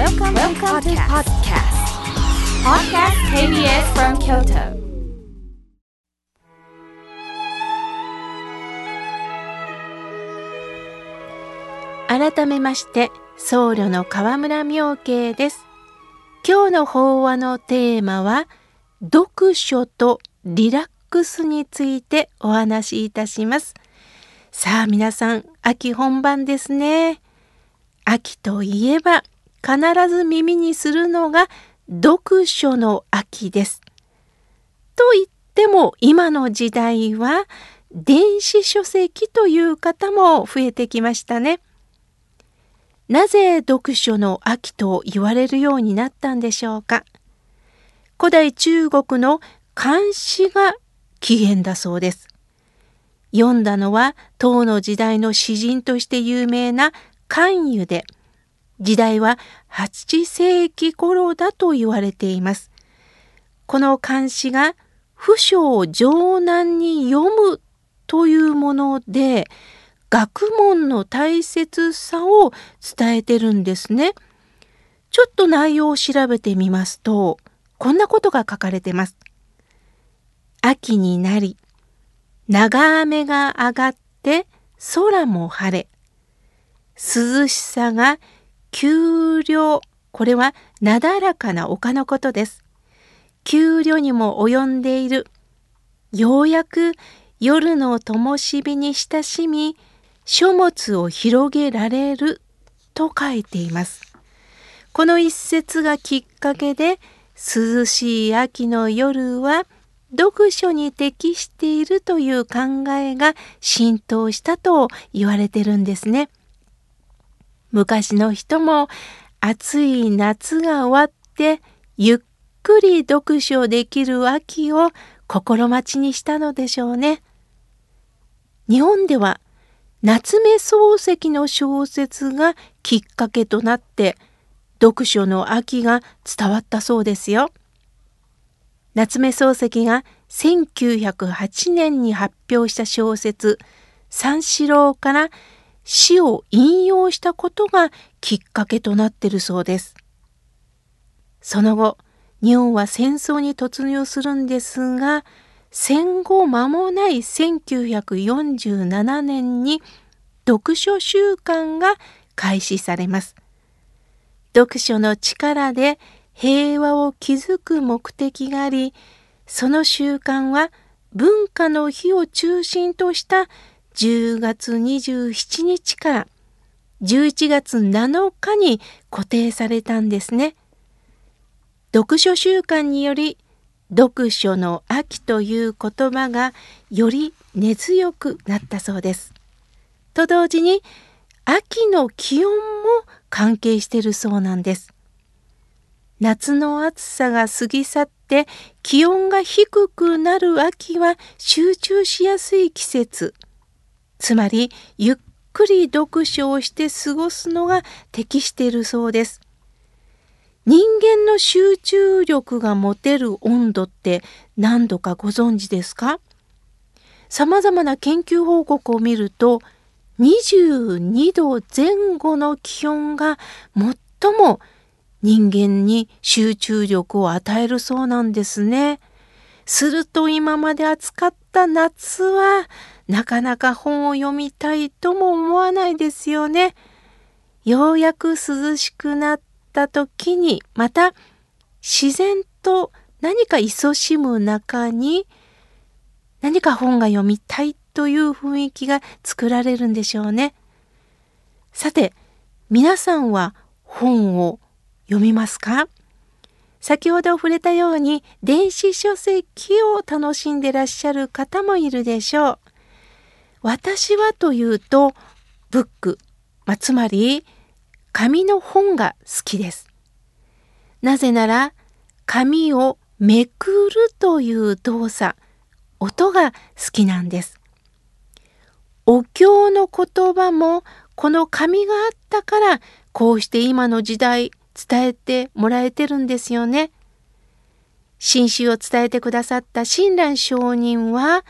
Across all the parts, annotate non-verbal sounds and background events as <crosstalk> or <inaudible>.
Welcome, Welcome to podcast. Podcast KBS from Kyoto. 改めまして僧侶の河村明慶です今日の法話のテーマは読書とリラックスについてお話しいたしますさあ皆さん秋本番ですね秋といえば必ず耳にするのが読書の秋ですと言っても今の時代は電子書籍という方も増えてきましたね。なぜ読書の秋と言われるようになったんでしょうか古代中国の漢詩が起源だそうです。読んだのは唐の時代の詩人として有名な関羽で、時代は8世紀頃だと言われています。この漢詩が不書を上難に読むというもので、学問の大切さを伝えてるんですね。ちょっと内容を調べてみますと、こんなことが書かれてます。秋になり、長雨が上がって空も晴れ、涼しさが丘陵、これはなだらかな丘のことです。丘陵にも及んでいる。ようやく夜の灯火に親しみ、書物を広げられると書いています。この一節がきっかけで涼しい秋の夜は読書に適しているという考えが浸透したと言われてるんですね。昔の人も暑い夏が終わってゆっくり読書できる秋を心待ちにしたのでしょうね。日本では夏目漱石の小説がきっかけとなって読書の秋が伝わったそうですよ。夏目漱石が1908年に発表した小説「三四郎」から詩を引用したことがきっかけとなっているそうです。その後日本は戦争に突入するんですが戦後間もない1947年に読書習慣が開始されます。読書の力で平和を築く目的があり、その習慣は文化の日を中心とした10月27日から11月7日に固定されたんですね。読書習慣により読書の秋という言葉がより根強くなったそうです。と同時に秋の気温も関係しているそうなんです。夏の暑さが過ぎ去って気温が低くなる秋は集中しやすい季節。つまりゆっくり読書をして過ごすのが適しているそうです。人間の集中力が持てる温度って何度かご存知ですか？様々な研究報告を見ると22度前後の気温が最も人間に集中力を与えるそうなんですね。すると今まで暑かった夏はなかなか本を読みたいとも思わないですよね。ようやく涼しくなった時にまた自然と何か勤しむ中に何か本が読みたいという雰囲気が作られるんでしょうね。さて皆さんは本を読みますか？先ほど触れたように電子書籍を楽しんでらっしゃる方もいるでしょう。私はというとブック、まあ、つまり紙の本が好きです。なぜなら紙をめくるという動作、音が好きなんです。お経の言葉もこの紙があったからこうして今の時代伝えてもらえてるんですよね。新種を伝えてくださった親鸞上人は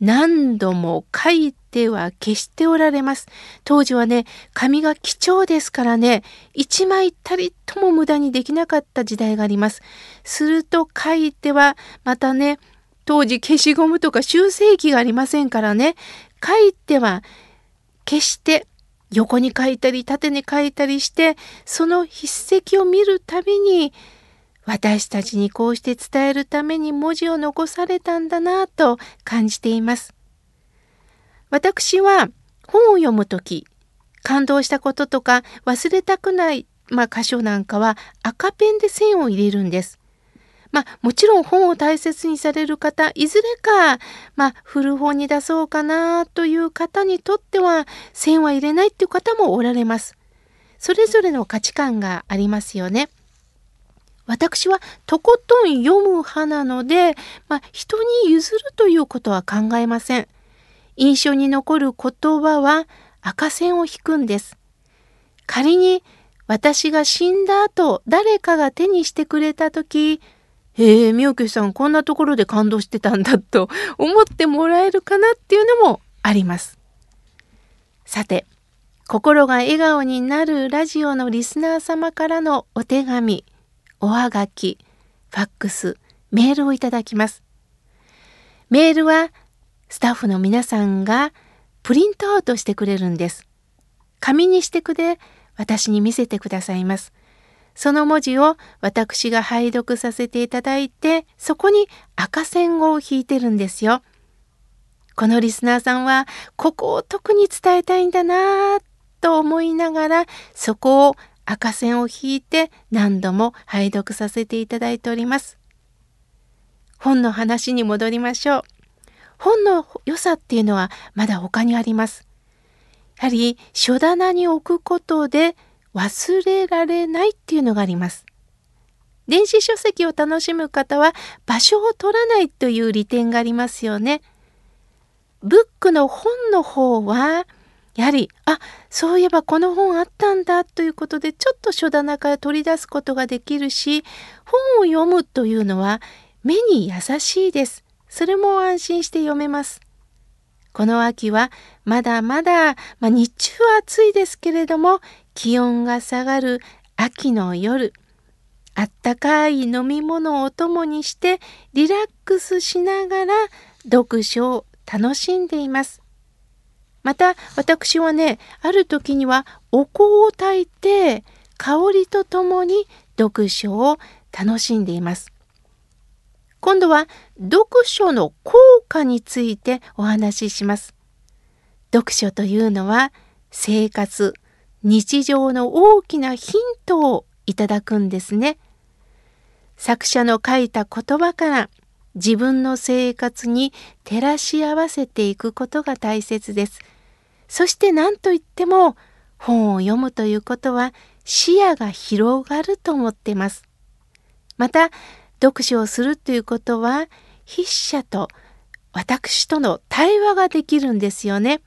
何度も書いては消しておられます。当時はね、紙が貴重ですからね、一枚たりとも無駄にできなかった時代があります。すると書いては、またね、当時消しゴムとか修正機がありませんからね、書いては消して横に書いたり縦に書いたりしてその筆跡を見るたびに私たちにこうして伝えるために文字を残されたんだなと感じています。私は本を読む時感動したこととか忘れたくない、まあ、箇所なんかは赤ペンで線を入れるんです。まあ、もちろん本を大切にされる方いずれか、まあ、古本に出そうかなという方にとっては線は入れないっていう方もおられます。それぞれの価値観がありますよね。私はとことん読む派なので、まあ、人に譲るということは考えません。印象に残る言葉は赤線を引くんです。仮に私が死んだ後誰かが手にしてくれた時へえ、みおけさんこんなところで感動してたんだと <laughs> 思ってもらえるかなっていうのもあります。さて、心が笑顔になるラジオのリスナー様からのお手紙、おはがき、ファックス、メールをいただきます。メールはスタッフの皆さんがプリントアウトしてくれるんです。紙にしてくれ、私に見せてくださいます。その文字を私が拝読させていただいて、そこに赤線を引いてるんですよ。このリスナーさんは、ここを特に伝えたいんだなぁと思いながら、そこを赤線を引いて何度も拝読させていただいております。本の話に戻りましょう。本の良さっていうのはまだ他にあります。やはり書棚に置くことで忘れられないっていうのがあります。電子書籍を楽しむ方は場所を取らないという利点がありますよね。ブックの本の方はやはりあそういえばこの本あったんだということでちょっと書棚から取り出すことができるし本を読むというのは目に優しいです。それも安心して読めます。この秋はまだまだ、まあ、日中は暑いですけれども気温が下がる秋の夜あったかい飲み物をお供にしてリラックスしながら読書を楽しんでいます。また私はねある時にはお香を焚いて香りとともに読書を楽しんでいます。今度は読書の効果についてお話しします。読書というのは生活、日常の大きなヒントをいただくんですね。作者の書いた言葉から自分の生活に照らし合わせていくことが大切です。そして何といっても本を読むということは視野が広がると思っています。また読書をするということは筆者と私との対話ができるんですよね。や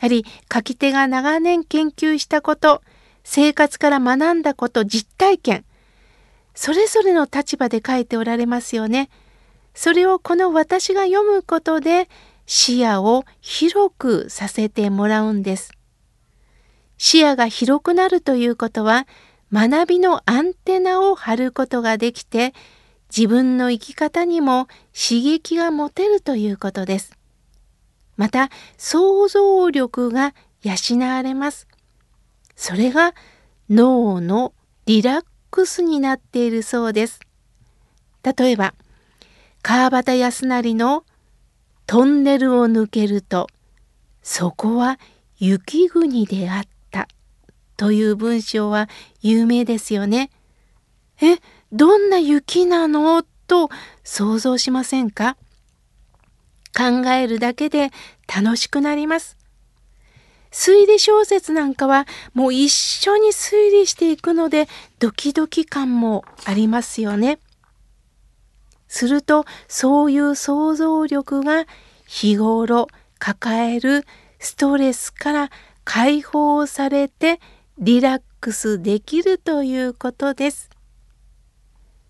はり書き手が長年研究したこと生活から学んだこと実体験それぞれの立場で書いておられますよね。それをこの私が読むことで視野を広くさせてもらうんです。視野が広くなるということは学びのアンテナを張ることができて自分の生き方にも刺激が持てるということです。また想像力が養われます。それが脳のリラックスになっているそうです。例えば川端康成の「トンネルを抜けるとそこは雪国であった」という文章は有名ですよね。えどんな雪なの？と想像しませんか？考えるだけで楽しくなります。推理小説なんかはもう一緒に推理していくのでドキドキ感もありますよね。するとそういう想像力が日頃抱えるストレスから解放されてリラックスできるということです。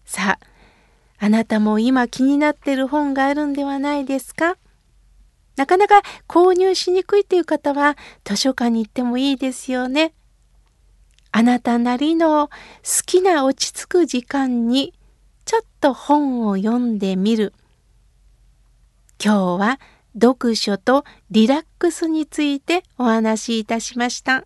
さあ、あなたも今気になってる本があるんではないですか？なかなか購入しにくいという方は図書館に行ってもいいですよね。あなたなりの好きな落ち着く時間にちょっと本を読んでみる。今日は読書とリラックスについてお話しいたしました。